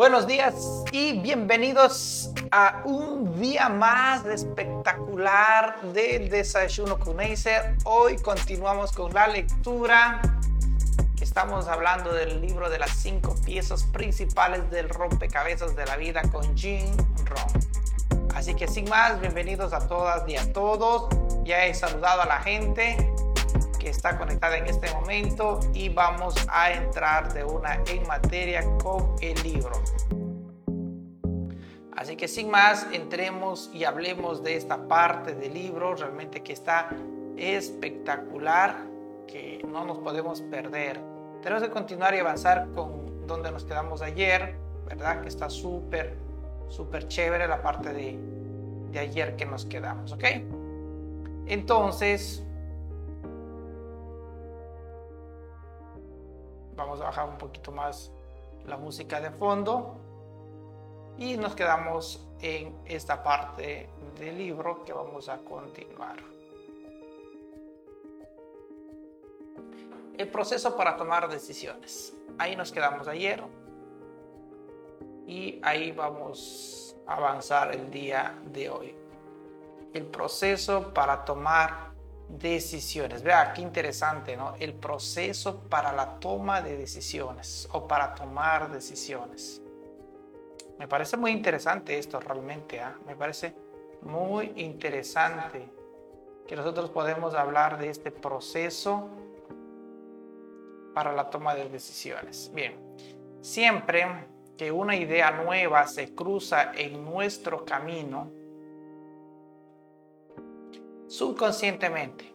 Buenos días y bienvenidos a un día más espectacular del desayuno con Acer. Hoy continuamos con la lectura. Estamos hablando del libro de las cinco piezas principales del rompecabezas de la vida con Jim Rohn. Así que sin más, bienvenidos a todas y a todos. Ya he saludado a la gente que está conectada en este momento y vamos a entrar de una en materia con el libro. Así que sin más, entremos y hablemos de esta parte del libro, realmente que está espectacular, que no nos podemos perder. Tenemos que continuar y avanzar con donde nos quedamos ayer, ¿verdad? Que está súper, súper chévere la parte de, de ayer que nos quedamos, ¿ok? Entonces, vamos a bajar un poquito más la música de fondo y nos quedamos en esta parte del libro que vamos a continuar. El proceso para tomar decisiones. Ahí nos quedamos ayer y ahí vamos a avanzar el día de hoy. El proceso para tomar decisiones. Vea, qué interesante, ¿no? El proceso para la toma de decisiones o para tomar decisiones. Me parece muy interesante esto realmente, ¿ah? me parece muy interesante que nosotros podemos hablar de este proceso para la toma de decisiones. Bien, siempre que una idea nueva se cruza en nuestro camino, subconscientemente.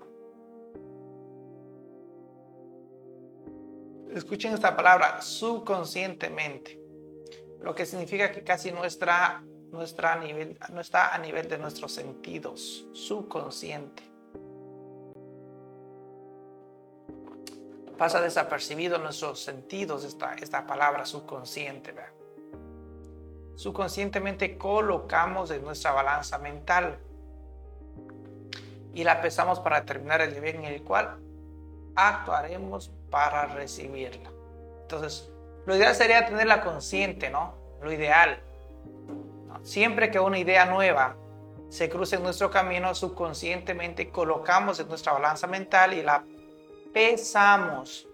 Escuchen esta palabra, subconscientemente, lo que significa que casi nuestra nivel, no está a nivel de nuestros sentidos, subconsciente. Pasa desapercibido en nuestros sentidos esta, esta palabra subconsciente. Subconscientemente colocamos en nuestra balanza mental y la pesamos para determinar el nivel en el cual actuaremos para recibirla. Entonces, lo ideal sería tenerla consciente, ¿no? Lo ideal. Siempre que una idea nueva se cruce en nuestro camino, subconscientemente colocamos en nuestra balanza mental y la pesamos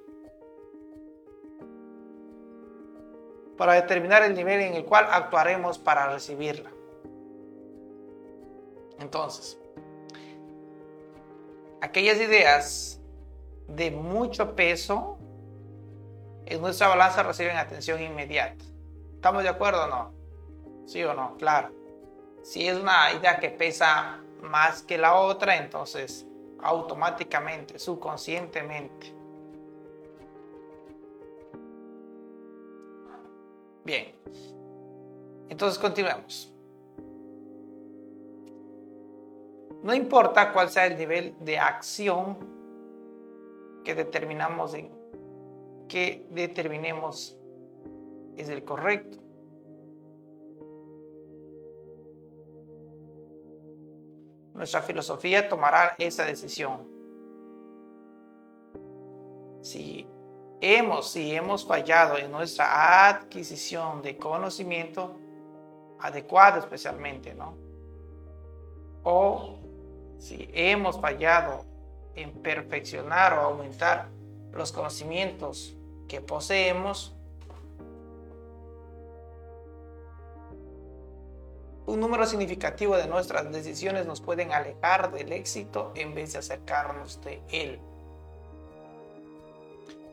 para determinar el nivel en el cual actuaremos para recibirla. Entonces, aquellas ideas de mucho peso en nuestra balanza reciben atención inmediata. ¿Estamos de acuerdo o no? ¿Sí o no? Claro. Si es una idea que pesa más que la otra, entonces automáticamente, subconscientemente. Bien. Entonces continuemos. No importa cuál sea el nivel de acción que determinamos que determinemos es el correcto. Nuestra filosofía tomará esa decisión. Si hemos, si hemos fallado en nuestra adquisición de conocimiento adecuado especialmente, ¿no? O si hemos fallado en perfeccionar o aumentar los conocimientos que poseemos, un número significativo de nuestras decisiones nos pueden alejar del éxito en vez de acercarnos de él.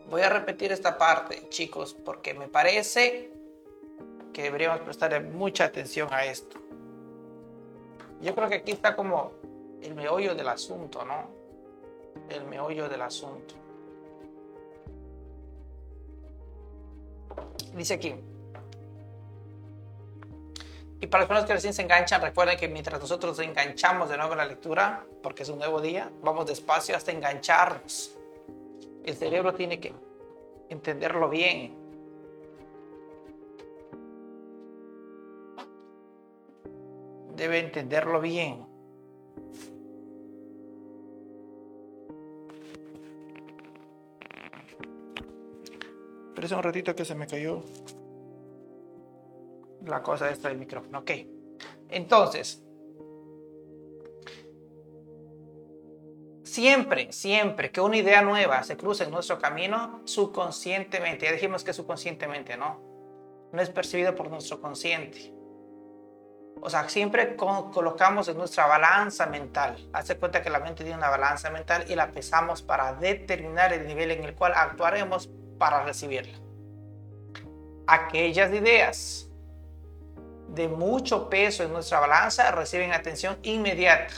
Voy a repetir esta parte, chicos, porque me parece que deberíamos prestar mucha atención a esto. Yo creo que aquí está como el meollo del asunto, ¿no? El meollo del asunto. Dice aquí. Y para personas que recién se enganchan, recuerden que mientras nosotros enganchamos de nuevo la lectura, porque es un nuevo día, vamos despacio hasta engancharnos. El cerebro tiene que entenderlo bien. Debe entenderlo bien. Pero es un ratito que se me cayó. la cosa esta del micrófono. Ok. Entonces, siempre, siempre que una idea nueva se cruce en nuestro camino, subconscientemente, ya dijimos que subconscientemente, ¿no? No es percibido por nuestro consciente. O sea, siempre colocamos en nuestra balanza mental. Hace cuenta que la mente tiene una balanza mental y la pesamos para determinar el nivel en el cual actuaremos para recibirla. Aquellas ideas de mucho peso en nuestra balanza reciben atención inmediata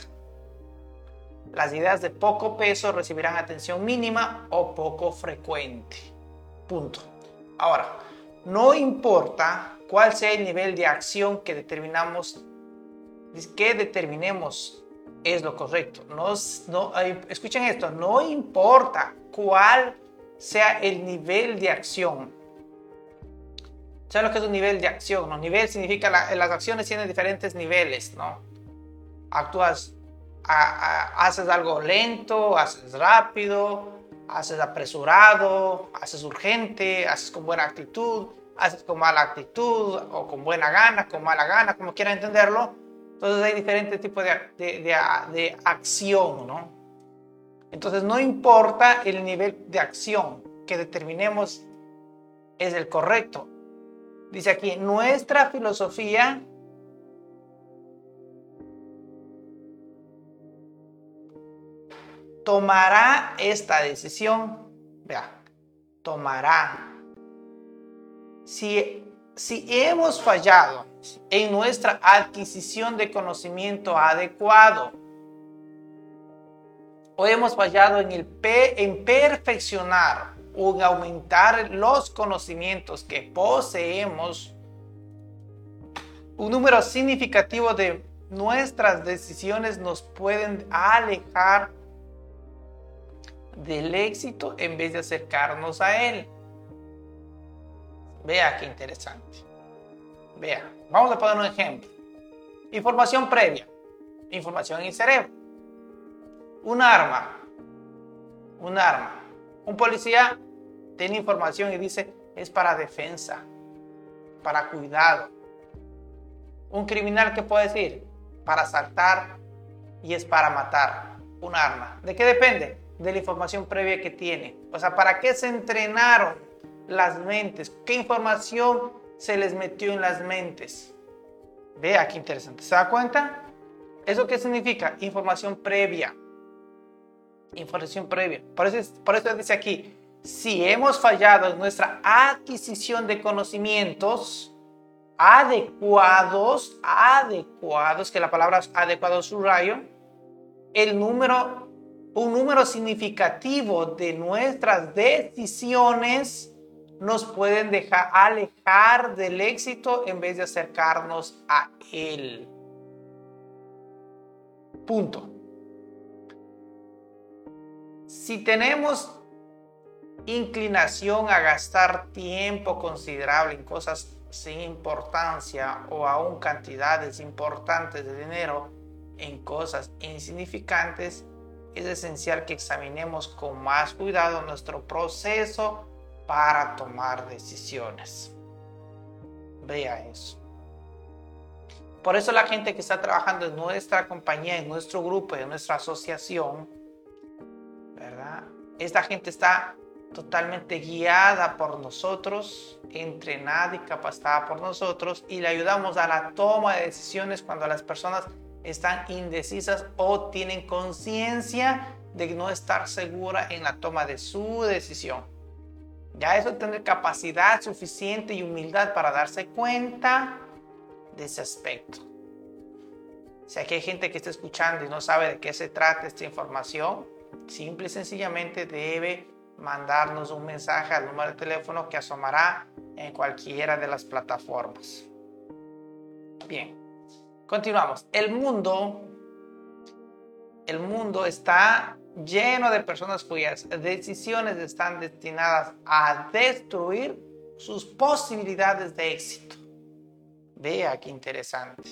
las ideas de poco peso recibirán atención mínima o poco frecuente. Punto. Ahora, no importa cuál sea el nivel de acción que determinamos, que determinemos es lo correcto. No, no, escuchen esto, no importa cuál sea el nivel de acción. ¿Saben lo que es un nivel de acción? ¿no? Nivel significa las acciones tienen diferentes niveles, ¿no? Actúas haces algo lento, haces rápido, haces apresurado, haces urgente, haces con buena actitud, haces con mala actitud o con buena gana, con mala gana, como quiera entenderlo. Entonces hay diferentes tipos de, de, de acción, ¿no? Entonces no importa el nivel de acción que determinemos es el correcto. Dice aquí, nuestra filosofía tomará esta decisión. Vea, tomará. Si, si hemos fallado en nuestra adquisición de conocimiento adecuado, o hemos fallado en, el, en perfeccionar o en aumentar los conocimientos que poseemos, un número significativo de nuestras decisiones nos pueden alejar del éxito en vez de acercarnos a él. Vea qué interesante. Vea, vamos a poner un ejemplo. Información previa. Información en el cerebro. Un arma. Un arma. Un policía tiene información y dice es para defensa, para cuidado. Un criminal que puede decir para asaltar y es para matar. Un arma. ¿De qué depende? de la información previa que tiene. O sea, ¿para qué se entrenaron las mentes? ¿Qué información se les metió en las mentes? Vea qué interesante. ¿Se da cuenta? ¿Eso qué significa? Información previa. Información previa. Por eso, por eso dice aquí, si hemos fallado en nuestra adquisición de conocimientos adecuados, adecuados, que la palabra adecuado subrayo, el número un número significativo de nuestras decisiones nos pueden dejar alejar del éxito en vez de acercarnos a él. Punto. Si tenemos inclinación a gastar tiempo considerable en cosas sin importancia o aún cantidades importantes de dinero en cosas insignificantes, es esencial que examinemos con más cuidado nuestro proceso para tomar decisiones. Vea eso. Por eso la gente que está trabajando en nuestra compañía, en nuestro grupo, en nuestra asociación. Esta gente está totalmente guiada por nosotros, entrenada y capacitada por nosotros y le ayudamos a la toma de decisiones cuando las personas están indecisas o tienen conciencia de no estar segura en la toma de su decisión. Ya eso tener capacidad suficiente y humildad para darse cuenta de ese aspecto. Si aquí hay gente que está escuchando y no sabe de qué se trata esta información, simple y sencillamente debe mandarnos un mensaje al número de teléfono que asomará en cualquiera de las plataformas. Bien. Continuamos. El mundo, el mundo está lleno de personas cuyas decisiones están destinadas a destruir sus posibilidades de éxito. Vea qué interesante.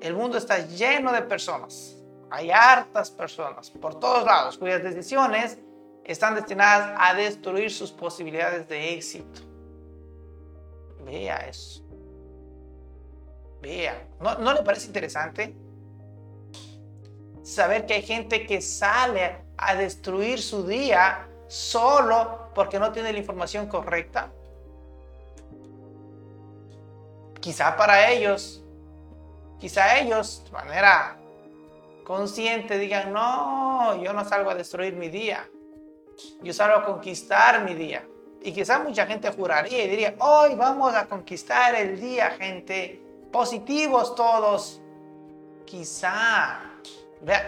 El mundo está lleno de personas. Hay hartas personas por todos lados cuyas decisiones están destinadas a destruir sus posibilidades de éxito. Vea eso. Vea, ¿no, ¿no le parece interesante? Saber que hay gente que sale a destruir su día solo porque no tiene la información correcta. Quizá para ellos, quizá ellos de manera consciente digan, no, yo no salgo a destruir mi día, yo salgo a conquistar mi día. Y quizá mucha gente juraría y diría, hoy vamos a conquistar el día, gente, positivos todos. Quizá.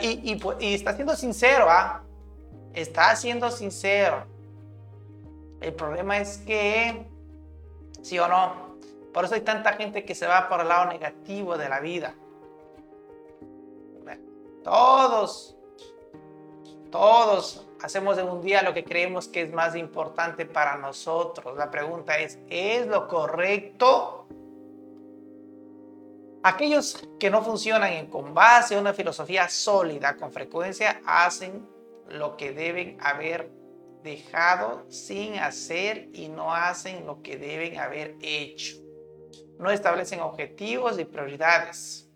Y, y, está siendo sincero, ¿ah? Está siendo sincero. El problema es que, sí o no, por eso hay tanta gente que se va por el lado negativo de la vida. Todos, todos hacemos en un día lo que creemos que es más importante para nosotros. La pregunta es, ¿es lo correcto? Aquellos que no funcionan en con base a una filosofía sólida con frecuencia hacen lo que deben haber dejado sin hacer y no hacen lo que deben haber hecho. No establecen objetivos y prioridades.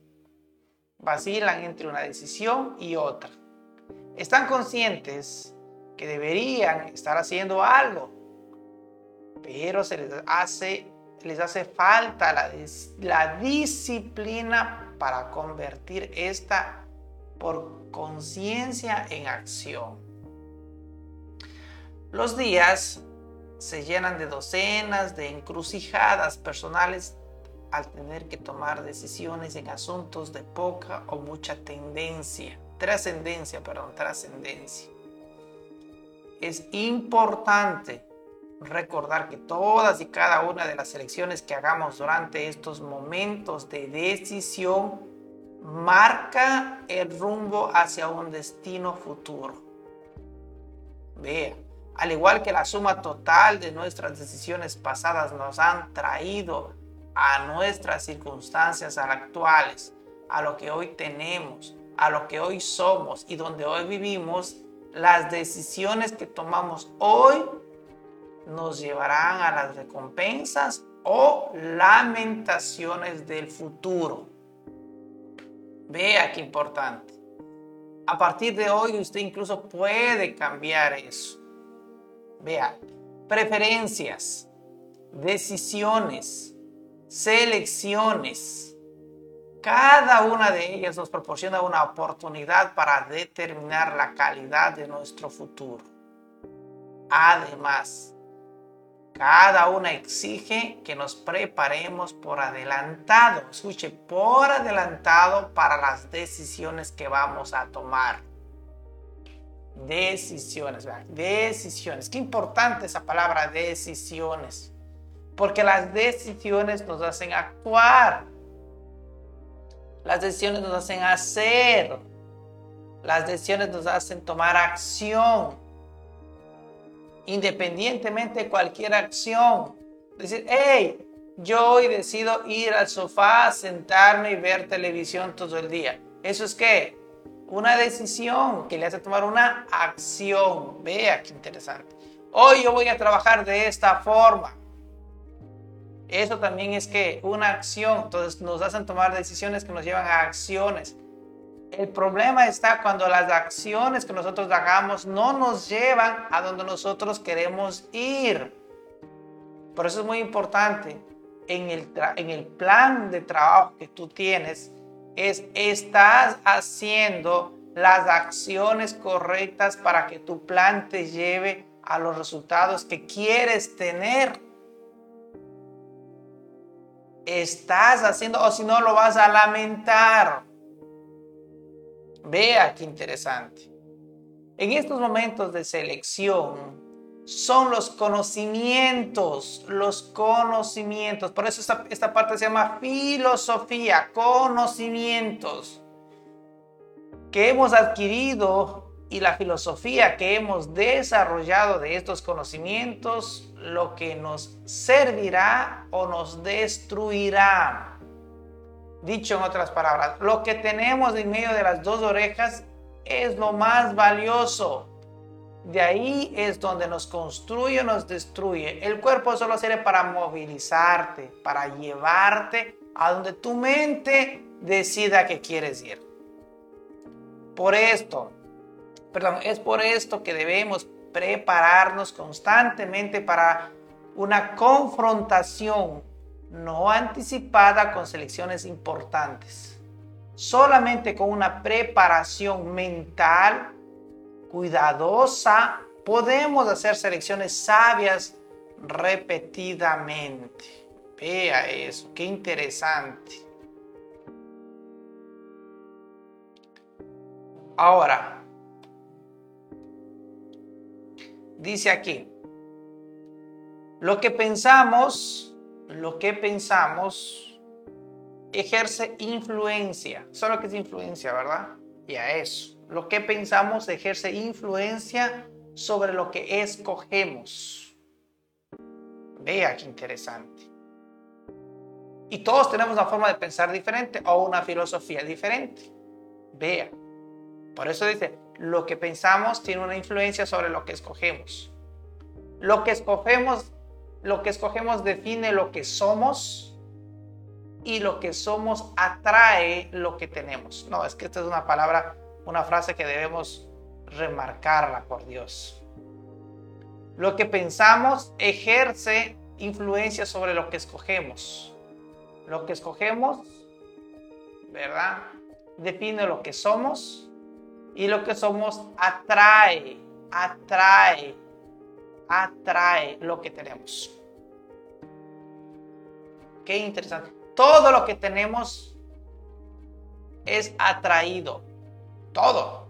Vacilan entre una decisión y otra. Están conscientes que deberían estar haciendo algo, pero se les hace, les hace falta la, la disciplina para convertir esta por conciencia en acción. Los días se llenan de docenas de encrucijadas personales al tener que tomar decisiones en asuntos de poca o mucha tendencia, trascendencia, perdón, trascendencia. Es importante recordar que todas y cada una de las elecciones que hagamos durante estos momentos de decisión marca el rumbo hacia un destino futuro. Vea, al igual que la suma total de nuestras decisiones pasadas nos han traído a nuestras circunstancias actuales, a lo que hoy tenemos, a lo que hoy somos y donde hoy vivimos, las decisiones que tomamos hoy nos llevarán a las recompensas o lamentaciones del futuro. Vea qué importante. A partir de hoy usted incluso puede cambiar eso. Vea, preferencias, decisiones, selecciones. Cada una de ellas nos proporciona una oportunidad para determinar la calidad de nuestro futuro. Además, cada una exige que nos preparemos por adelantado, escuche, por adelantado para las decisiones que vamos a tomar. Decisiones, ¿verdad? decisiones. Qué importante esa palabra decisiones. Porque las decisiones nos hacen actuar. Las decisiones nos hacen hacer. Las decisiones nos hacen tomar acción. Independientemente de cualquier acción. Decir, hey, yo hoy decido ir al sofá, sentarme y ver televisión todo el día. ¿Eso es qué? Una decisión que le hace tomar una acción. Vea qué interesante. Hoy yo voy a trabajar de esta forma. Eso también es que una acción, entonces nos hacen tomar decisiones que nos llevan a acciones. El problema está cuando las acciones que nosotros hagamos no nos llevan a donde nosotros queremos ir. Por eso es muy importante en el, en el plan de trabajo que tú tienes, es estás haciendo las acciones correctas para que tu plan te lleve a los resultados que quieres tener estás haciendo o si no lo vas a lamentar. Vea qué interesante. En estos momentos de selección son los conocimientos, los conocimientos. Por eso esta, esta parte se llama filosofía, conocimientos que hemos adquirido y la filosofía que hemos desarrollado de estos conocimientos lo que nos servirá o nos destruirá. Dicho en otras palabras, lo que tenemos en medio de las dos orejas es lo más valioso. De ahí es donde nos construye o nos destruye. El cuerpo solo sirve para movilizarte, para llevarte a donde tu mente decida que quieres ir. Por esto, perdón, es por esto que debemos prepararnos constantemente para una confrontación no anticipada con selecciones importantes. Solamente con una preparación mental cuidadosa podemos hacer selecciones sabias repetidamente. Vea eso, qué interesante. Ahora, dice aquí, lo que pensamos, lo que pensamos ejerce influencia. Solo que es influencia, ¿verdad? Y a eso. Lo que pensamos ejerce influencia sobre lo que escogemos. Vea qué interesante. Y todos tenemos una forma de pensar diferente o una filosofía diferente. Vea. Por eso dice, lo que pensamos tiene una influencia sobre lo que escogemos. Lo que escogemos lo que escogemos define lo que somos y lo que somos atrae lo que tenemos. No, es que esta es una palabra, una frase que debemos remarcarla por Dios. Lo que pensamos ejerce influencia sobre lo que escogemos. Lo que escogemos, ¿verdad? Define lo que somos y lo que somos atrae, atrae, atrae lo que tenemos. Qué interesante. Todo lo que tenemos es atraído. Todo.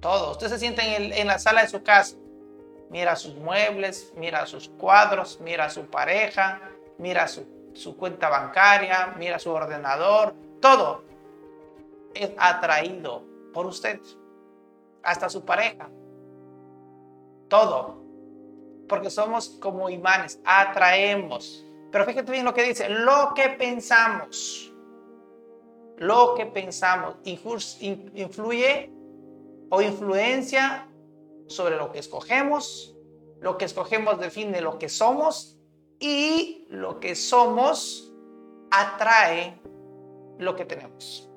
Todo. Usted se siente en, la sala de su casa. Mira sus muebles, mira sus cuadros, mira su pareja, mira su, su cuenta bancaria, mira su ordenador. Todo es atraído por usted. Hasta su pareja. Todo. Porque somos como imanes, atraemos. Pero fíjate bien lo que dice, lo que pensamos, lo que pensamos influye o influencia sobre lo que escogemos, lo que escogemos define lo que somos y lo que somos atrae lo que tenemos.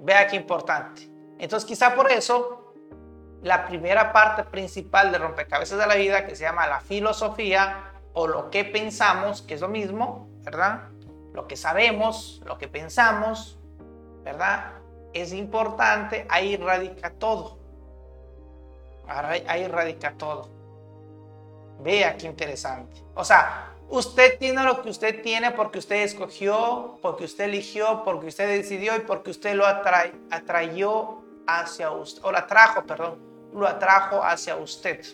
Vea qué importante. Entonces quizá por eso la primera parte principal de rompecabezas de la vida que se llama la filosofía o lo que pensamos, que es lo mismo, ¿verdad? Lo que sabemos, lo que pensamos, ¿verdad? Es importante, ahí radica todo. Ahí radica todo. Vea qué interesante. O sea, usted tiene lo que usted tiene porque usted escogió, porque usted eligió, porque usted decidió y porque usted lo atrayó hacia usted, o la trajo, perdón, lo atrajo hacia usted.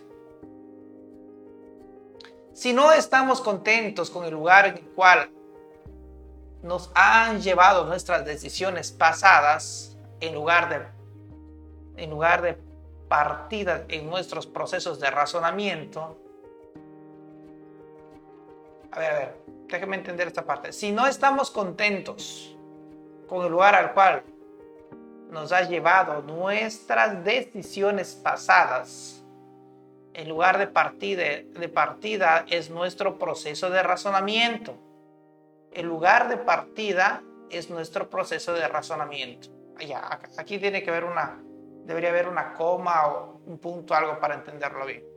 Si no estamos contentos con el lugar en el cual nos han llevado nuestras decisiones pasadas, en lugar de, en lugar de partida en nuestros procesos de razonamiento, a ver, a ver, déjeme entender esta parte. Si no estamos contentos con el lugar al cual nos ha llevado nuestras decisiones pasadas. El lugar de partida, de partida es nuestro proceso de razonamiento. El lugar de partida es nuestro proceso de razonamiento. Allá, aquí tiene que haber una, debería haber una coma o un punto, algo para entenderlo bien.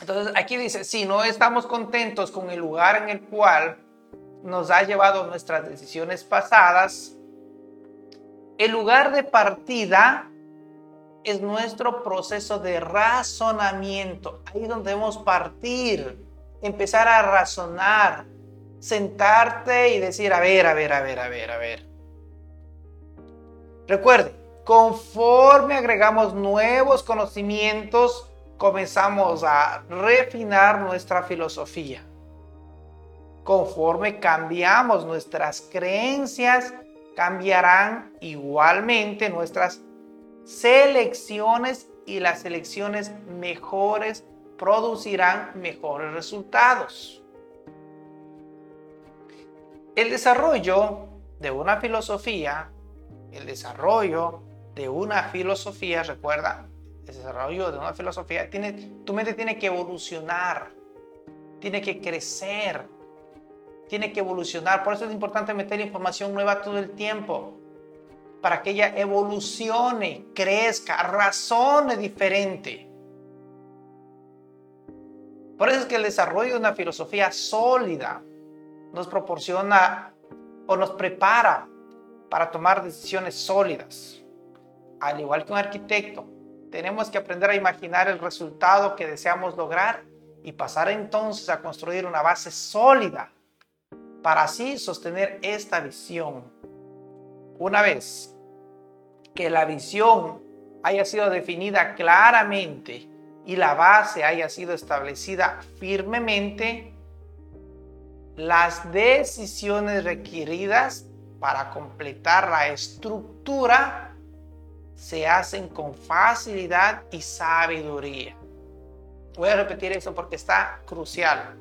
Entonces aquí dice, si no estamos contentos con el lugar en el cual nos ha llevado nuestras decisiones pasadas, el lugar de partida es nuestro proceso de razonamiento. Ahí es donde debemos partir, empezar a razonar, sentarte y decir, a ver, a ver, a ver, a ver, a ver. Recuerde, conforme agregamos nuevos conocimientos, comenzamos a refinar nuestra filosofía. Conforme cambiamos nuestras creencias, cambiarán igualmente nuestras selecciones y las selecciones mejores producirán mejores resultados. El desarrollo de una filosofía, el desarrollo de una filosofía, recuerda, desarrollo de una filosofía, tiene, tu mente tiene que evolucionar, tiene que crecer, tiene que evolucionar. Por eso es importante meter información nueva todo el tiempo, para que ella evolucione, crezca, razone diferente. Por eso es que el desarrollo de una filosofía sólida nos proporciona o nos prepara para tomar decisiones sólidas. Al igual que un arquitecto, tenemos que aprender a imaginar el resultado que deseamos lograr y pasar entonces a construir una base sólida para así sostener esta visión. Una vez que la visión haya sido definida claramente y la base haya sido establecida firmemente, las decisiones requeridas para completar la estructura se hacen con facilidad y sabiduría. Voy a repetir eso porque está crucial.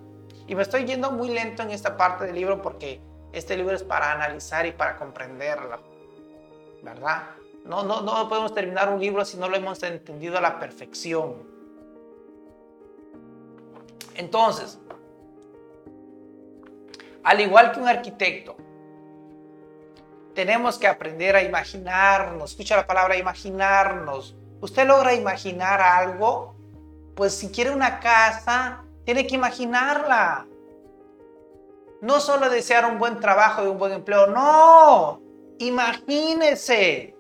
Y me estoy yendo muy lento en esta parte del libro porque este libro es para analizar y para comprenderlo. ¿Verdad? No, no, no podemos terminar un libro si no lo hemos entendido a la perfección. Entonces, al igual que un arquitecto, tenemos que aprender a imaginarnos. Escucha la palabra imaginarnos. ¿Usted logra imaginar algo? Pues si quiere una casa, tiene que imaginarla. No solo desear un buen trabajo y un buen empleo, no. Imagínese.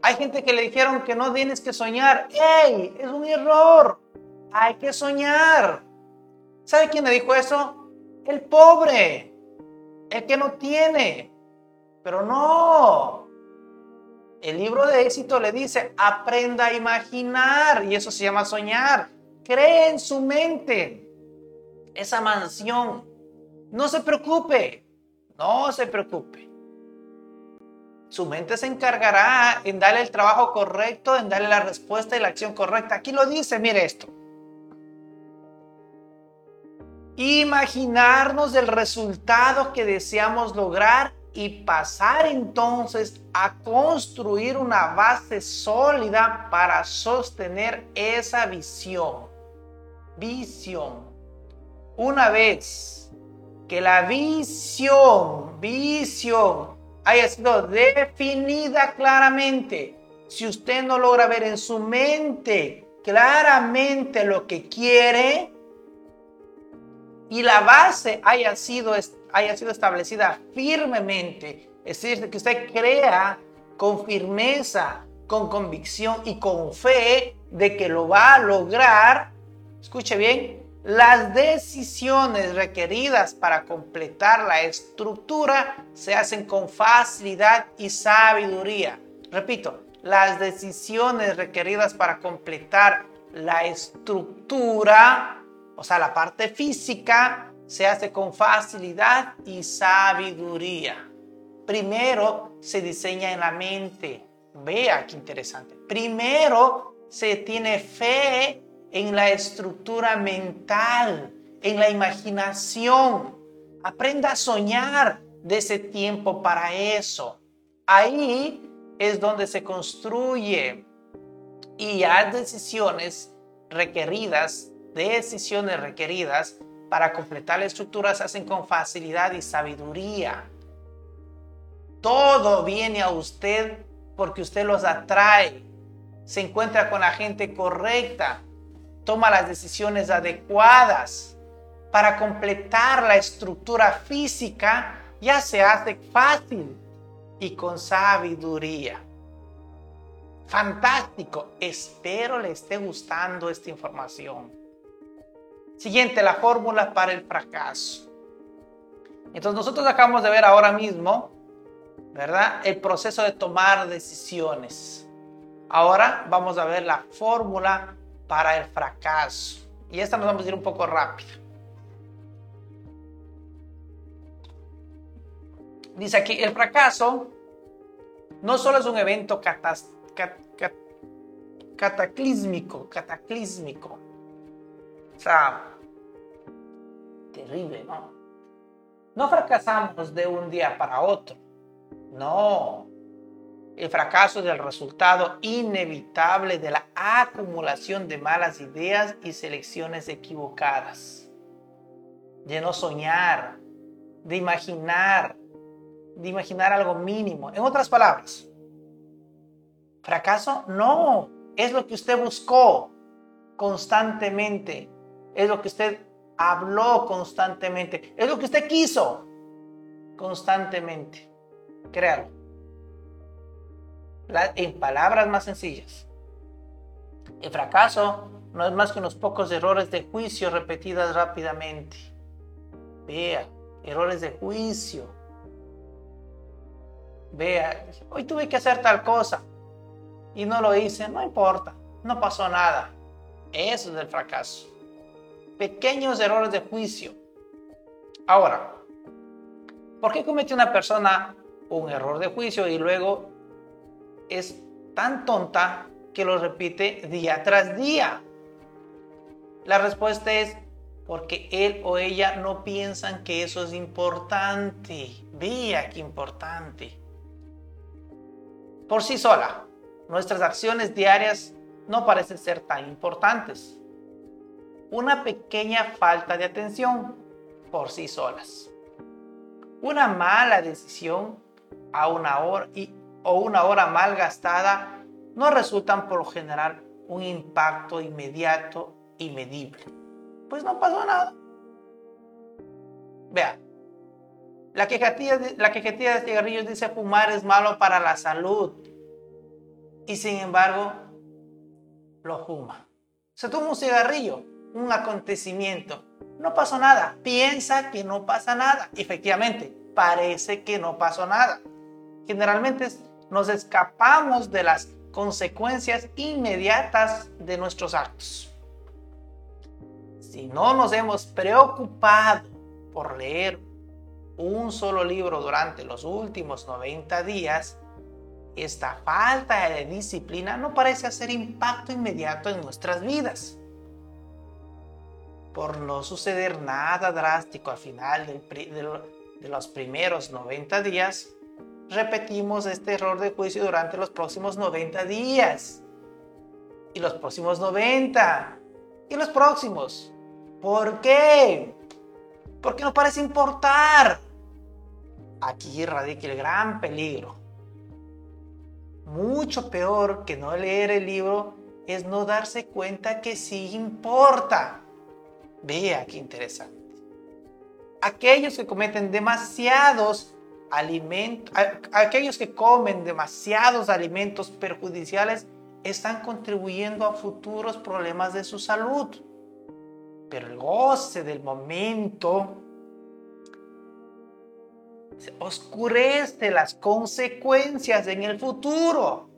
Hay gente que le dijeron que no tienes que soñar. ¡Ey! Es un error. Hay que soñar. ¿Sabe quién le dijo eso? El pobre. El que no tiene. Pero no. El libro de éxito le dice, aprenda a imaginar. Y eso se llama soñar. Cree en su mente esa mansión. No se preocupe. No se preocupe. Su mente se encargará en darle el trabajo correcto, en darle la respuesta y la acción correcta. Aquí lo dice, mire esto. Imaginarnos el resultado que deseamos lograr y pasar entonces a construir una base sólida para sostener esa visión. Visión. Una vez que la visión, visión, haya sido definida claramente, si usted no logra ver en su mente claramente lo que quiere y la base haya sido haya sido establecida firmemente, es decir, que usted crea con firmeza, con convicción y con fe de que lo va a lograr, escuche bien, las decisiones requeridas para completar la estructura se hacen con facilidad y sabiduría. Repito, las decisiones requeridas para completar la estructura, o sea, la parte física, se hace con facilidad y sabiduría. Primero se diseña en la mente. Vea qué interesante. Primero se tiene fe en la estructura mental, en la imaginación. Aprenda a soñar de ese tiempo para eso. Ahí es donde se construye y hay decisiones requeridas, decisiones requeridas para completar la estructura se hacen con facilidad y sabiduría. Todo viene a usted porque usted los atrae. Se encuentra con la gente correcta. Toma las decisiones adecuadas. Para completar la estructura física ya se hace fácil y con sabiduría. Fantástico. Espero le esté gustando esta información. Siguiente, la fórmula para el fracaso. Entonces nosotros acabamos de ver ahora mismo, ¿verdad? El proceso de tomar decisiones. Ahora vamos a ver la fórmula para el fracaso. Y esta nos vamos a ir un poco rápido. Dice aquí, el fracaso no solo es un evento cataclísmico, cataclísmico. Terrible, ¿no? No fracasamos de un día para otro. No. El fracaso es el resultado inevitable de la acumulación de malas ideas y selecciones equivocadas. De no soñar, de imaginar, de imaginar algo mínimo. En otras palabras, fracaso no, es lo que usted buscó constantemente, es lo que usted habló constantemente, es lo que usted quiso constantemente. Créalo. en palabras más sencillas. El fracaso no es más que unos pocos errores de juicio repetidas rápidamente. Vea, errores de juicio. Vea, hoy tuve que hacer tal cosa y no lo hice, no importa, no pasó nada. Eso es el fracaso. Pequeños errores de juicio. Ahora, ¿por qué comete una persona un error de juicio y luego es tan tonta que lo repite día tras día? La respuesta es porque él o ella no piensan que eso es importante. Vea qué importante. Por sí sola, nuestras acciones diarias no parecen ser tan importantes. Una pequeña falta de atención por sí solas. Una mala decisión a una hora y, o una hora mal gastada no resultan por lo general un impacto inmediato y medible. Pues no pasó nada. Vea, la quejetilla, de, la quejetilla de cigarrillos dice fumar es malo para la salud. Y sin embargo, lo fuma. Se toma un cigarrillo, un acontecimiento. No pasó nada. Piensa que no pasa nada. Efectivamente, parece que no pasó nada. Generalmente nos escapamos de las consecuencias inmediatas de nuestros actos. Si no nos hemos preocupado por leer un solo libro durante los últimos 90 días, esta falta de disciplina no parece hacer impacto inmediato en nuestras vidas. Por no suceder nada drástico al final de los primeros 90 días, repetimos este error de juicio durante los próximos 90 días. Y los próximos 90. Y los próximos. ¿Por qué? Porque no parece importar. Aquí radica el gran peligro mucho peor que no leer el libro es no darse cuenta que sí importa. Vea qué interesante. Aquellos que cometen demasiados alimentos, aquellos que comen demasiados alimentos perjudiciales están contribuyendo a futuros problemas de su salud. Pero el goce del momento oscurece las consecuencias en el futuro.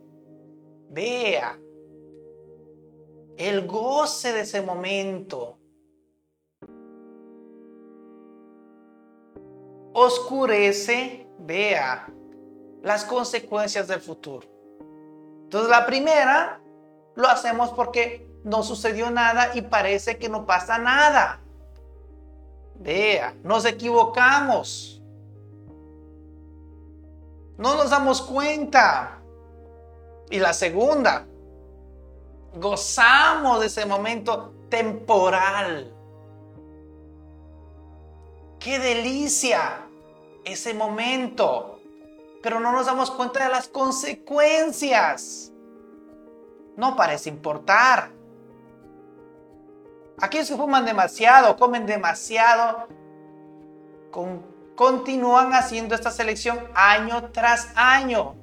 Vea el goce de ese momento. Oscurece, vea, las consecuencias del futuro. Entonces la primera lo hacemos porque no sucedió nada y parece que no pasa nada. Vea, nos equivocamos. No nos damos cuenta. Y la segunda, gozamos de ese momento temporal. Qué delicia ese momento. Pero no nos damos cuenta de las consecuencias. No parece importar. Aquellos que fuman demasiado, comen demasiado, con continúan haciendo esta selección año tras año.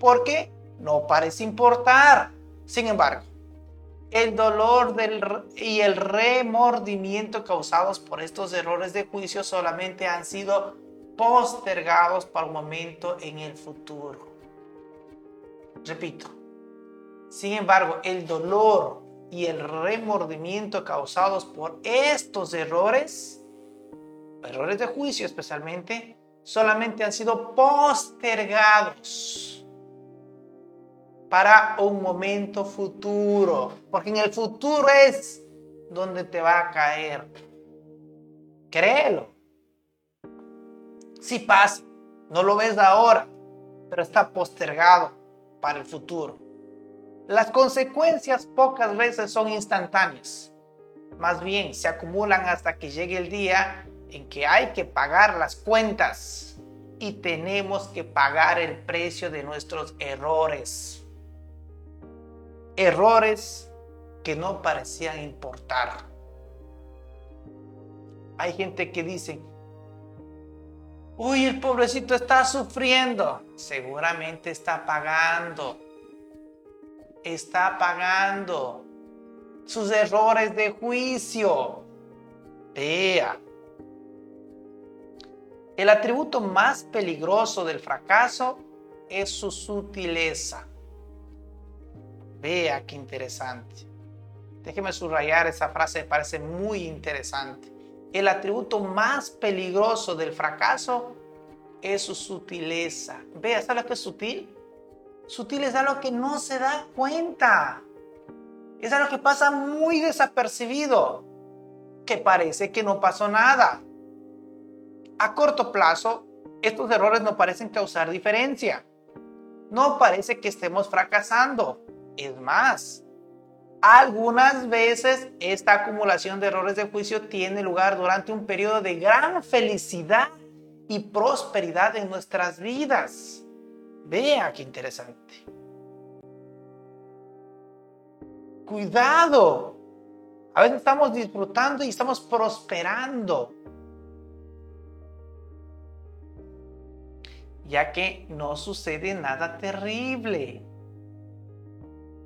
porque No parece importar. Sin embargo, el dolor y el remordimiento causados por estos errores de juicio solamente han sido postergados para un momento en el futuro. Repito, sin embargo, el dolor y el remordimiento causados por estos errores errores de juicio especialmente, solamente han sido postergados para un momento futuro, porque en el futuro es donde te va a caer. Créelo. Si pasa, no lo ves ahora, pero está postergado para el futuro. Las consecuencias pocas veces son instantáneas. Más bien se acumulan hasta que llegue el día en que hay que pagar las cuentas y tenemos que pagar el precio de nuestros errores. Errores que no parecían importar. Hay gente que dice, uy, el pobrecito está sufriendo. Seguramente está pagando. Está pagando sus errores de juicio. Vea. El atributo más peligroso del fracaso es su sutileza. Vea qué interesante. Déjeme subrayar esa frase, me parece muy interesante. El atributo más peligroso del fracaso es su sutileza. Vea, ¿sabes lo que es sutil? Sutil es algo que no se da cuenta. Es algo que pasa muy desapercibido, que parece que no pasó nada. A corto plazo, estos errores no parecen causar diferencia. No parece que estemos fracasando. Es más, algunas veces esta acumulación de errores de juicio tiene lugar durante un periodo de gran felicidad y prosperidad en nuestras vidas. Vea qué interesante. Cuidado. A veces estamos disfrutando y estamos prosperando. Ya que no sucede nada terrible.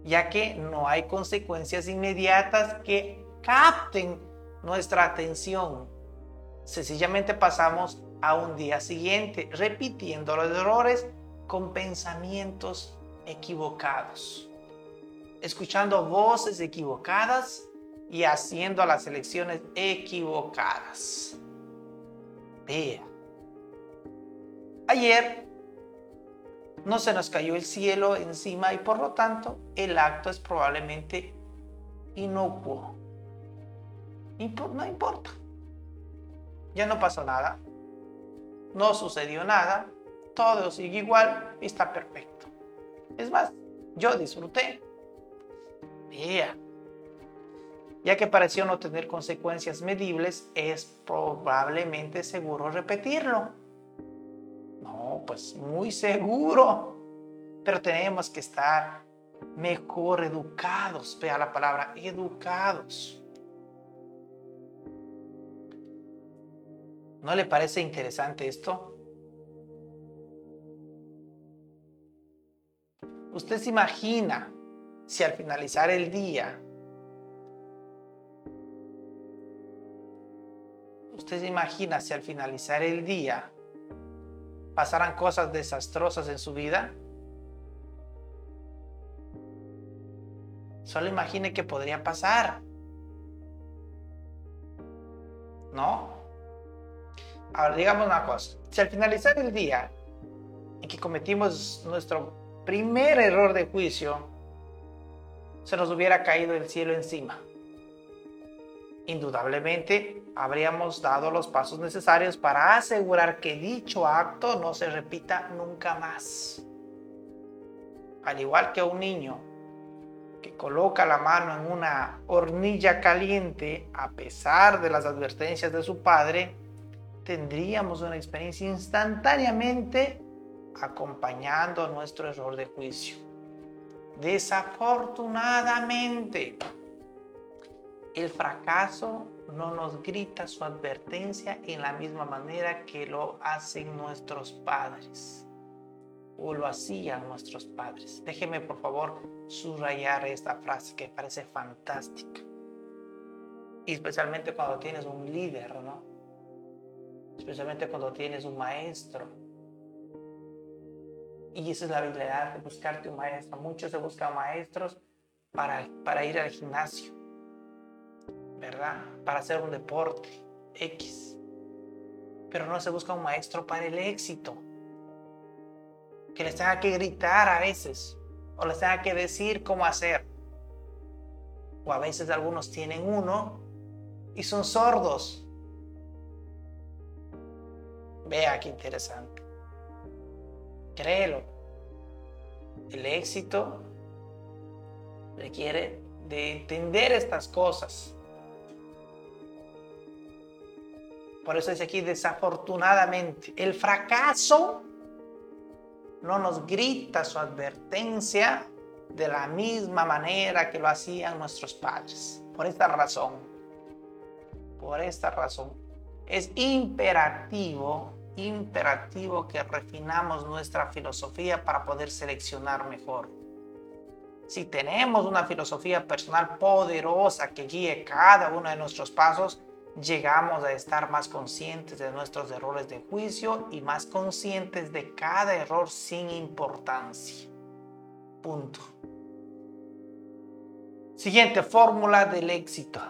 Ya que no hay consecuencias inmediatas que capten nuestra atención. Sencillamente pasamos a un día siguiente repitiendo los errores con pensamientos equivocados, escuchando voces equivocadas y haciendo las elecciones equivocadas. Vea. Ayer no se nos cayó el cielo encima y por lo tanto el acto es probablemente inocuo. No importa. Ya no pasó nada. No sucedió nada todo sigue igual y está perfecto. Es más, yo disfruté. Vea. Ya que pareció no tener consecuencias medibles, es probablemente seguro repetirlo. No, pues muy seguro. Pero tenemos que estar mejor educados. Vea la palabra educados. ¿No le parece interesante esto? Usted se imagina si al finalizar el día, usted se imagina si al finalizar el día pasaran cosas desastrosas en su vida. Solo imagine qué podría pasar. ¿No? Ahora, digamos una cosa. Si al finalizar el día en que cometimos nuestro primer error de juicio, se nos hubiera caído el cielo encima. Indudablemente habríamos dado los pasos necesarios para asegurar que dicho acto no se repita nunca más. Al igual que un niño que coloca la mano en una hornilla caliente a pesar de las advertencias de su padre, tendríamos una experiencia instantáneamente acompañando nuestro error de juicio. Desafortunadamente, el fracaso no nos grita su advertencia en la misma manera que lo hacen nuestros padres o lo hacían nuestros padres. Déjeme por favor subrayar esta frase que parece fantástica. Y especialmente cuando tienes un líder, ¿no? Especialmente cuando tienes un maestro y esa es la habilidad de buscarte un maestro. Muchos se buscan maestros para, para ir al gimnasio, ¿verdad? Para hacer un deporte X. Pero no se busca un maestro para el éxito. Que les tenga que gritar a veces. O les tenga que decir cómo hacer. O a veces algunos tienen uno y son sordos. Vea qué interesante. Créelo. El éxito requiere de entender estas cosas. Por eso dice aquí, desafortunadamente, el fracaso no nos grita su advertencia de la misma manera que lo hacían nuestros padres. Por esta razón, por esta razón, es imperativo, imperativo que refinamos nuestra filosofía para poder seleccionar mejor. Si tenemos una filosofía personal poderosa que guíe cada uno de nuestros pasos, llegamos a estar más conscientes de nuestros errores de juicio y más conscientes de cada error sin importancia. Punto. Siguiente fórmula del éxito.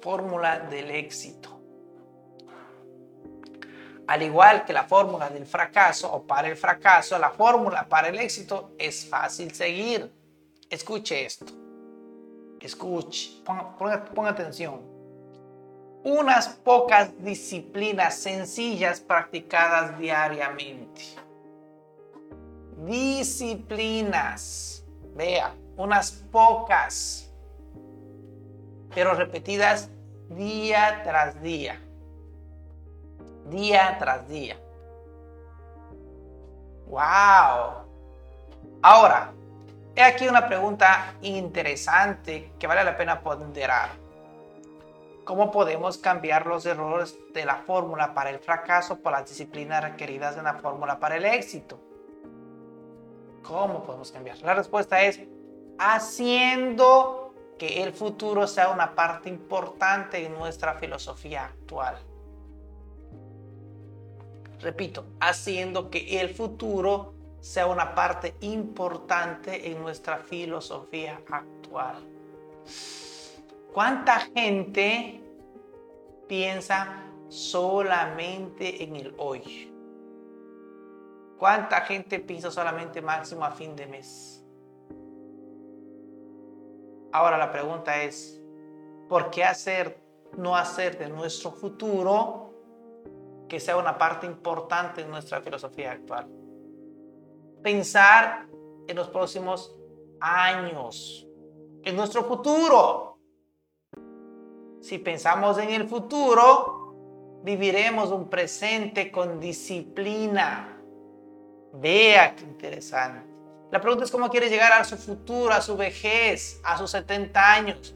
Fórmula del éxito. Al igual que la fórmula del fracaso o para el fracaso, la fórmula para el éxito es fácil seguir. Escuche esto. Escuche, ponga, atención. Unas pocas disciplinas sencillas practicadas diariamente. Disciplinas. Vea, unas pocas, pero repetidas día tras día. Día tras día. ¡Wow! Ahora, He aquí una pregunta interesante que vale la pena ponderar. ¿Cómo podemos cambiar los errores de la fórmula para el fracaso por las disciplinas requeridas en la fórmula para el éxito? ¿Cómo podemos cambiar? La respuesta es haciendo que el futuro sea una parte importante en nuestra filosofía actual. Repito, haciendo que el futuro sea una parte importante en nuestra filosofía actual. ¿Cuánta gente piensa solamente en el hoy? ¿Cuánta gente piensa solamente máximo a fin de mes? Ahora la pregunta es, ¿por qué hacer, no hacer de nuestro futuro que sea una parte importante en nuestra filosofía actual? Pensar en los próximos años, en nuestro futuro. Si pensamos en el futuro, viviremos un presente con disciplina. Vea qué interesante. La pregunta es cómo quiere llegar a su futuro, a su vejez, a sus 70 años.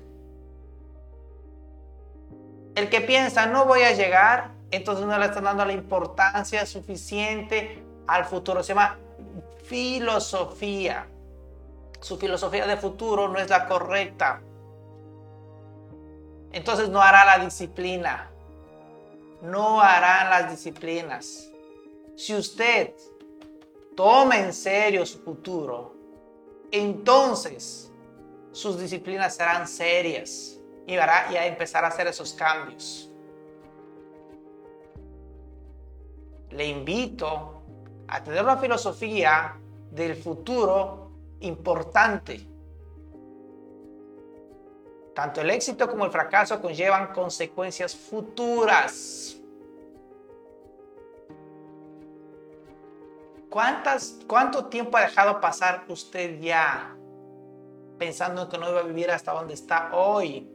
El que piensa no voy a llegar, entonces no le está dando la importancia suficiente al futuro. Se llama filosofía. Su filosofía de futuro no es la correcta. Entonces no hará la disciplina. No hará las disciplinas. Si usted toma en serio su futuro, entonces sus disciplinas serán serias y hará a empezar a hacer esos cambios. Le invito a tener una filosofía del futuro importante. Tanto el éxito como el fracaso conllevan consecuencias futuras. ¿Cuántas, ¿Cuánto tiempo ha dejado pasar usted ya pensando que no iba a vivir hasta donde está hoy?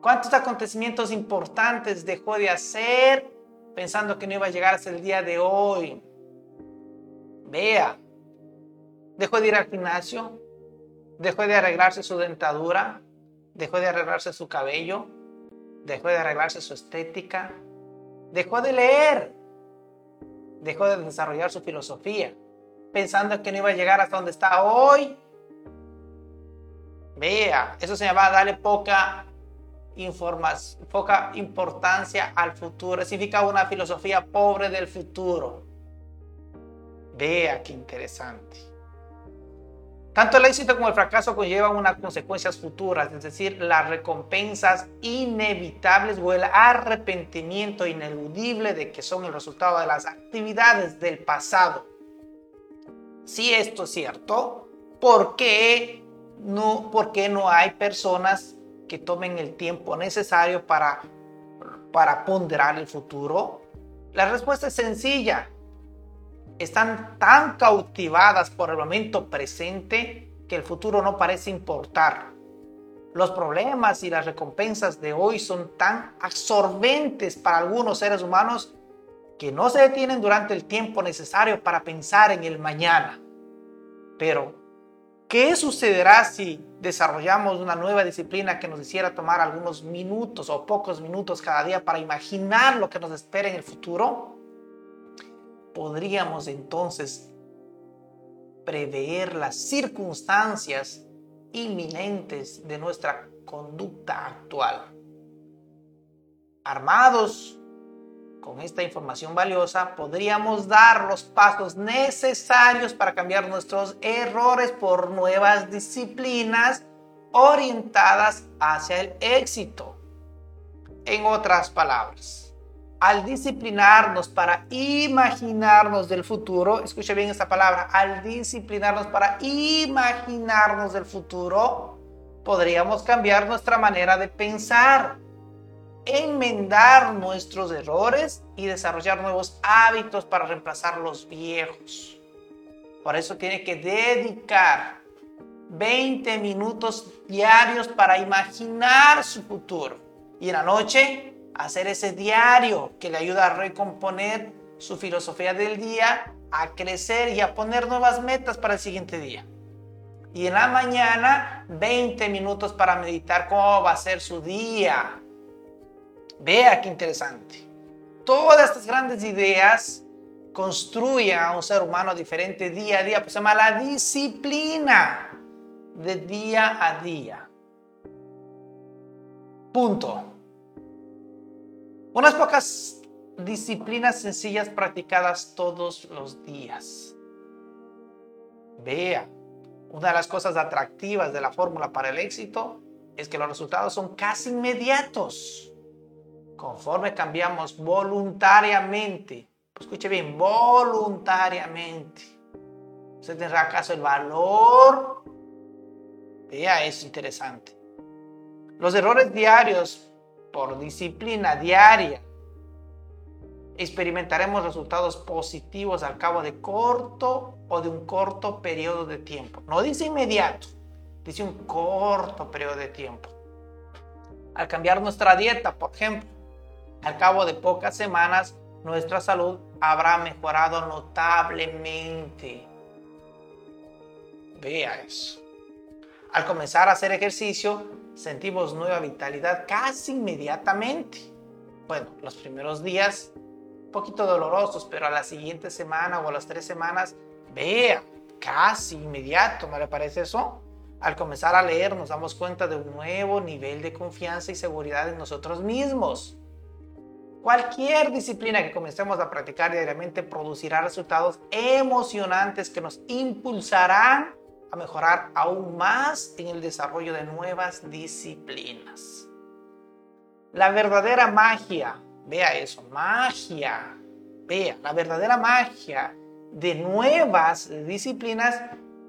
¿Cuántos acontecimientos importantes dejó de hacer pensando que no iba a llegar hasta el día de hoy. Vea, dejó de ir al gimnasio, dejó de arreglarse su dentadura, dejó de arreglarse su cabello, dejó de arreglarse su estética, dejó de leer, dejó de desarrollar su filosofía, pensando que no iba a llegar hasta donde está hoy. Vea, eso se llama darle poca poca importancia al futuro. Significa una filosofía pobre del futuro. Vea qué interesante. Tanto el éxito como el fracaso conllevan unas consecuencias futuras, es decir, las recompensas inevitables o el arrepentimiento ineludible de que son el resultado de las actividades del pasado. Si esto es cierto, ¿por qué no, por qué no hay personas que tomen el tiempo necesario para, para ponderar el futuro. La respuesta es sencilla. Están tan cautivadas por el momento presente que el futuro no parece importar. Los problemas y las recompensas de hoy son tan absorbentes para algunos seres humanos que no se detienen durante el tiempo necesario para pensar en el mañana. Pero, ¿qué sucederá si desarrollamos una nueva disciplina que nos hiciera tomar algunos minutos o pocos minutos cada día para imaginar lo que nos espera en el futuro? Podríamos entonces prever las circunstancias inminentes de nuestra conducta actual. Armados con esta información valiosa podríamos dar los pasos necesarios para cambiar nuestros errores por nuevas disciplinas orientadas hacia el éxito. En otras palabras, al disciplinarnos para imaginarnos del futuro, escuche bien esta palabra, al disciplinarnos para imaginarnos del futuro, podríamos cambiar nuestra manera de pensar enmendar nuestros errores y desarrollar nuevos hábitos para reemplazar los viejos. Por eso tiene que dedicar 20 minutos diarios para imaginar su futuro. Y en la noche, hacer ese diario que le ayuda a recomponer su filosofía del día, a crecer y a poner nuevas metas para el siguiente día. Y en la mañana, 20 minutos para meditar cómo va a ser su día, Vea qué interesante. Todas estas grandes ideas construyen a un ser humano diferente día a día, pues se llama la disciplina de día a día. Punto. Unas pocas disciplinas sencillas practicadas todos los días. Vea, una de las cosas atractivas de la fórmula para el éxito es que los resultados son casi inmediatos conforme cambiamos voluntariamente, escuche bien, voluntariamente, usted tendrá acaso el valor. Vea, es interesante. Los errores diarios por disciplina diaria experimentaremos resultados positivos al cabo de corto o de un corto periodo de tiempo. No dice inmediato, dice un corto periodo de tiempo. Al cambiar nuestra dieta, por ejemplo, al cabo de pocas semanas, nuestra salud habrá mejorado notablemente. Vea eso. Al comenzar a hacer ejercicio, sentimos nueva vitalidad casi inmediatamente. Bueno, los primeros días, un poquito dolorosos, pero a la siguiente semana o a las tres semanas, vea, casi inmediato, ¿no le parece eso? Al comenzar a leer nos damos cuenta de un nuevo nivel de confianza y seguridad en nosotros mismos. Cualquier disciplina que comencemos a practicar diariamente producirá resultados emocionantes que nos impulsarán a mejorar aún más en el desarrollo de nuevas disciplinas. La verdadera magia, vea eso, magia, vea, la verdadera magia de nuevas disciplinas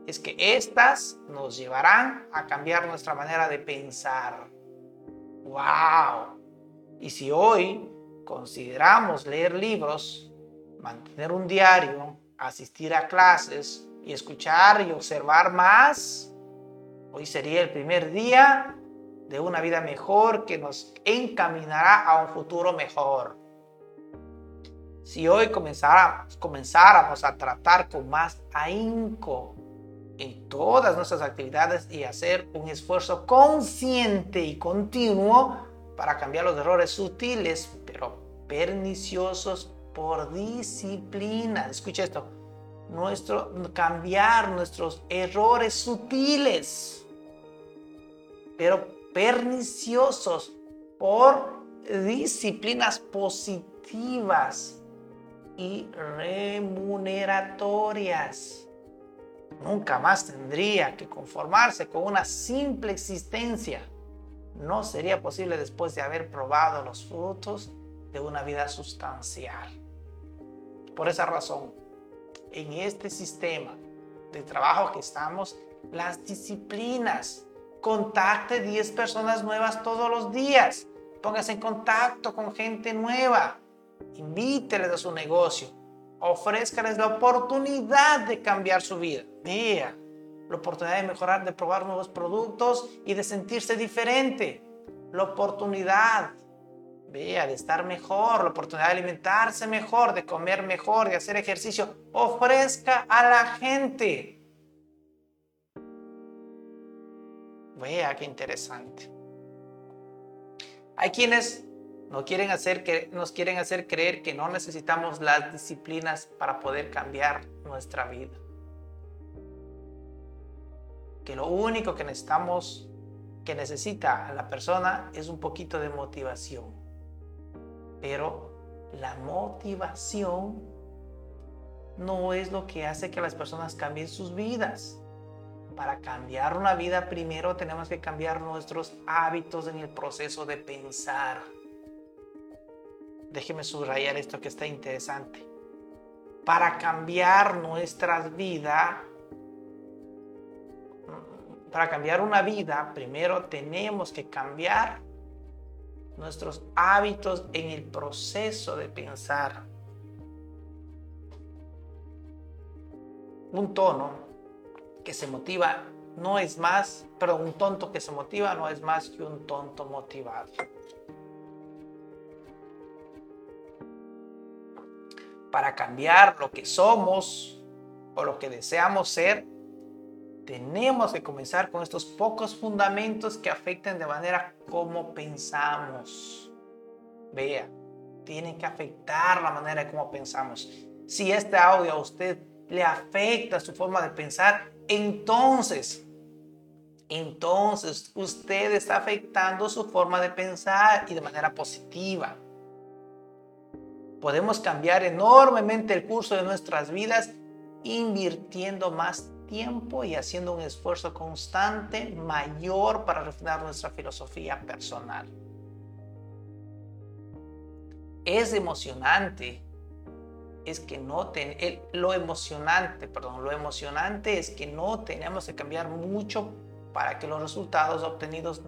es que éstas nos llevarán a cambiar nuestra manera de pensar. ¡Wow! Y si hoy consideramos leer libros, mantener un diario, asistir a clases y escuchar y observar más, hoy sería el primer día de una vida mejor que nos encaminará a un futuro mejor. Si hoy comenzáramos, a tratar con más ahínco en todas nuestras actividades y hacer un esfuerzo consciente y continuo para cambiar los errores sutiles pero perniciosos por disciplina. Escucha esto. Nuestro, cambiar nuestros errores sutiles, pero perniciosos por disciplinas positivas y remuneratorias. Nunca más tendría que conformarse con una simple existencia no sería posible después de haber probado los frutos de una vida sustancial. Por esa razón, en este sistema de trabajo que estamos, las disciplinas, contacte 10 personas nuevas todos los días, póngase en contacto con gente nueva, invíteles a su negocio, ofrézcales la oportunidad de cambiar su vida. Vea, la oportunidad de mejorar, de probar nuevos productos y de sentirse diferente. La oportunidad, vea, de estar mejor, la oportunidad de alimentarse mejor, de comer mejor, de hacer ejercicio. Ofrezca a la gente. Vea qué interesante. Hay quienes nos quieren hacer, que, nos quieren hacer creer que no necesitamos las disciplinas para poder cambiar nuestra vida. Que lo único que necesitamos, que necesita la persona es un poquito de motivación. Pero la motivación no es lo que hace que las personas cambien sus vidas. Para cambiar una vida primero tenemos que cambiar nuestros hábitos en el proceso de pensar. Déjeme subrayar esto que está interesante. Para cambiar nuestras vidas, para cambiar una vida, primero tenemos que cambiar nuestros hábitos en el proceso de pensar. Un tono que se motiva no es más, pero un tonto que se motiva no es más que un tonto motivado. para cambiar lo que somos o lo que deseamos ser, tenemos que comenzar con estos pocos fundamentos que afecten de manera como pensamos. Vea, tienen que afectar la manera de cómo pensamos. Si este audio a usted le afecta su forma de pensar, entonces, entonces usted está afectando su forma de pensar y de manera positiva podemos cambiar enormemente el curso de nuestras vidas invirtiendo más tiempo y haciendo un esfuerzo constante mayor para refinar nuestra filosofía personal. Es emocionante, es que no lo emocionante, perdón, lo emocionante es que no tenemos que cambiar mucho para que los resultados obtenidos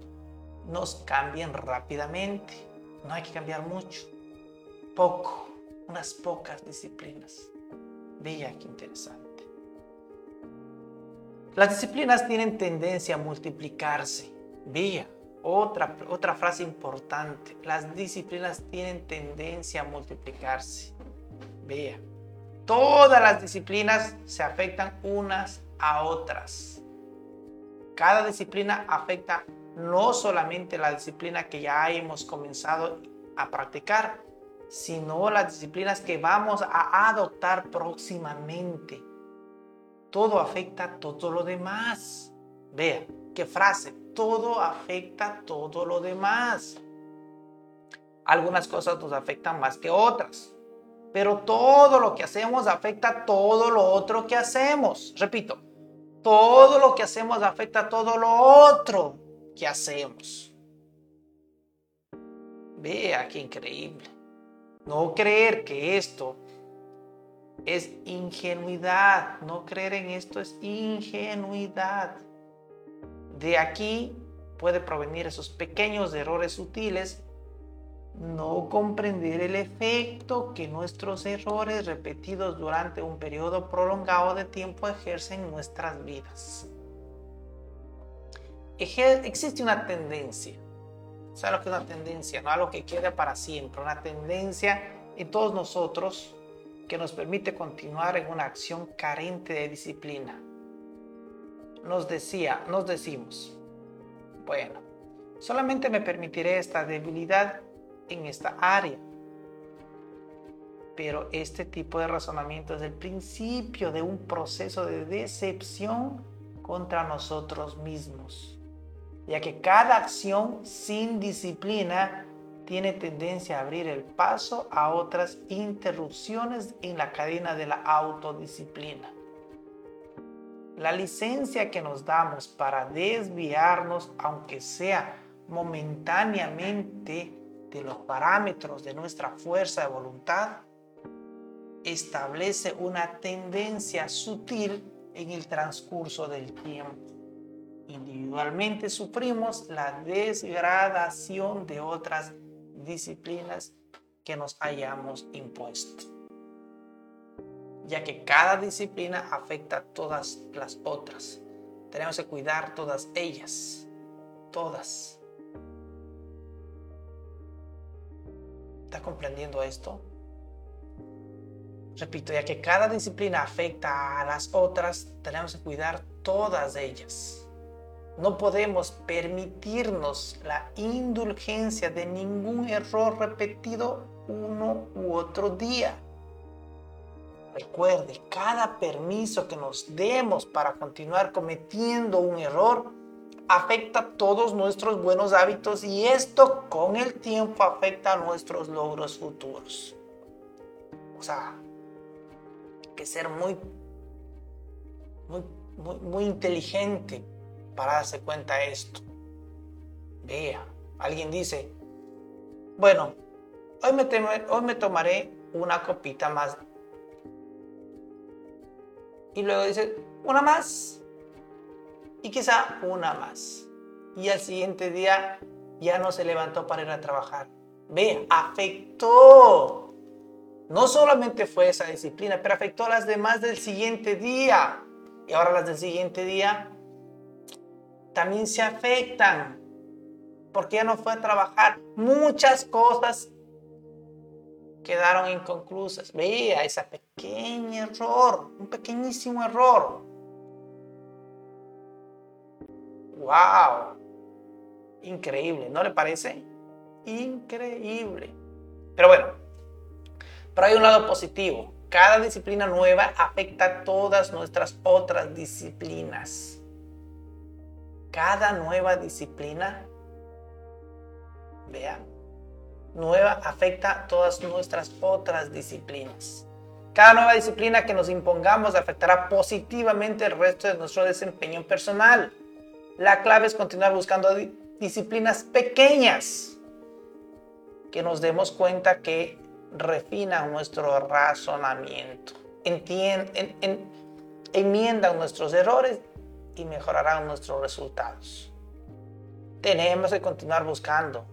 nos cambien rápidamente. No hay que cambiar mucho poco, unas pocas disciplinas. Vea qué interesante. Las disciplinas tienen tendencia a multiplicarse. Vea, otra, otra frase importante. Las disciplinas tienen tendencia a multiplicarse. Vea, todas las disciplinas se afectan unas a otras. Cada disciplina afecta no solamente la disciplina que ya hemos comenzado a practicar, sino las disciplinas que vamos a adoptar próximamente. Todo afecta a todo lo demás. Vea, qué frase, todo afecta a todo lo demás. Algunas cosas nos afectan más que otras, pero todo lo que hacemos afecta todo lo otro que hacemos. Repito, todo lo que hacemos afecta a todo lo otro que hacemos. Vea qué increíble. No creer que esto es ingenuidad. No creer en esto es ingenuidad. De aquí puede provenir esos pequeños errores sutiles. No comprender el efecto que nuestros errores repetidos durante un periodo prolongado de tiempo ejercen en nuestras vidas. Existe una tendencia ¿Sabes lo que es una tendencia? No algo que quede para siempre, una tendencia en todos nosotros que nos permite continuar en una acción carente de disciplina. Nos decía, nos decimos, bueno, solamente me permitiré esta debilidad en esta área. Pero este tipo de razonamiento es el principio de un proceso de decepción contra nosotros mismos ya que cada acción sin disciplina tiene tendencia a abrir el paso a otras interrupciones en la cadena de la autodisciplina. La licencia que nos damos para desviarnos, aunque sea momentáneamente, de los parámetros de nuestra fuerza de voluntad, establece una tendencia sutil en el transcurso del tiempo individualmente sufrimos la desgradación de otras disciplinas que nos hayamos impuesto, ya que cada disciplina afecta a todas las otras. Tenemos que cuidar todas ellas, todas. ¿Está comprendiendo esto? Repito, ya que cada disciplina afecta a las otras, tenemos que cuidar todas ellas. No podemos permitirnos la indulgencia de ningún error repetido uno u otro día. Recuerde, cada permiso que nos demos para continuar cometiendo un error afecta todos nuestros buenos hábitos y esto con el tiempo afecta a nuestros logros futuros. O sea, que ser muy, muy, muy, inteligente para darse cuenta de esto. Vea, alguien dice, bueno, hoy me, hoy me tomaré una copita más. Y luego dice, una más. Y quizá una más. Y al siguiente día ya no se levantó para ir a trabajar. Vea, afectó no solamente fue esa disciplina, pero afectó a las demás del siguiente día. Y ahora las del siguiente día también se afectan. Porque ya no fue a trabajar. Muchas cosas quedaron inconclusas. Vea ese pequeño error, un pequeñísimo error. ¡Wow! Increíble, ¿no le parece? Increíble. Pero bueno, pero hay un lado positivo. Cada disciplina nueva afecta a todas nuestras otras disciplinas. Cada nueva disciplina, vean, nueva afecta todas nuestras otras disciplinas. Cada nueva disciplina que nos impongamos afectará positivamente el resto de nuestro desempeño personal. La clave es continuar buscando disciplinas pequeñas que nos demos cuenta que refinan nuestro razonamiento, enmiendan nuestros errores y mejorarán nuestros resultados. Tenemos que continuar buscando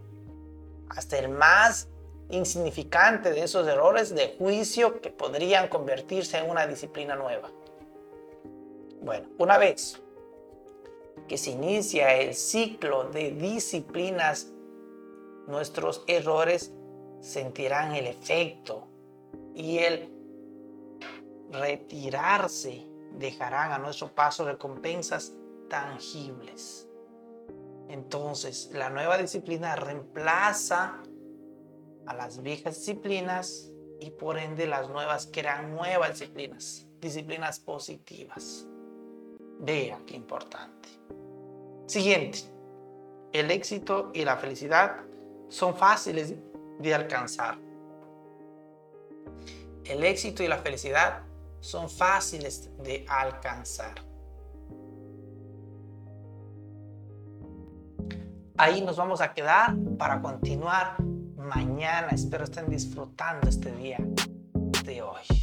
hasta el más insignificante de esos errores de juicio que podrían convertirse en una disciplina nueva. Bueno, una vez que se inicia el ciclo de disciplinas, nuestros errores sentirán el efecto y el retirarse dejarán a nuestro paso recompensas tangibles. Entonces, la nueva disciplina reemplaza a las viejas disciplinas y por ende las nuevas crean nuevas disciplinas, disciplinas positivas. Vea qué importante. Siguiente, el éxito y la felicidad son fáciles de alcanzar. El éxito y la felicidad son fáciles de alcanzar. Ahí nos vamos a quedar para continuar mañana. Espero estén disfrutando este día de hoy.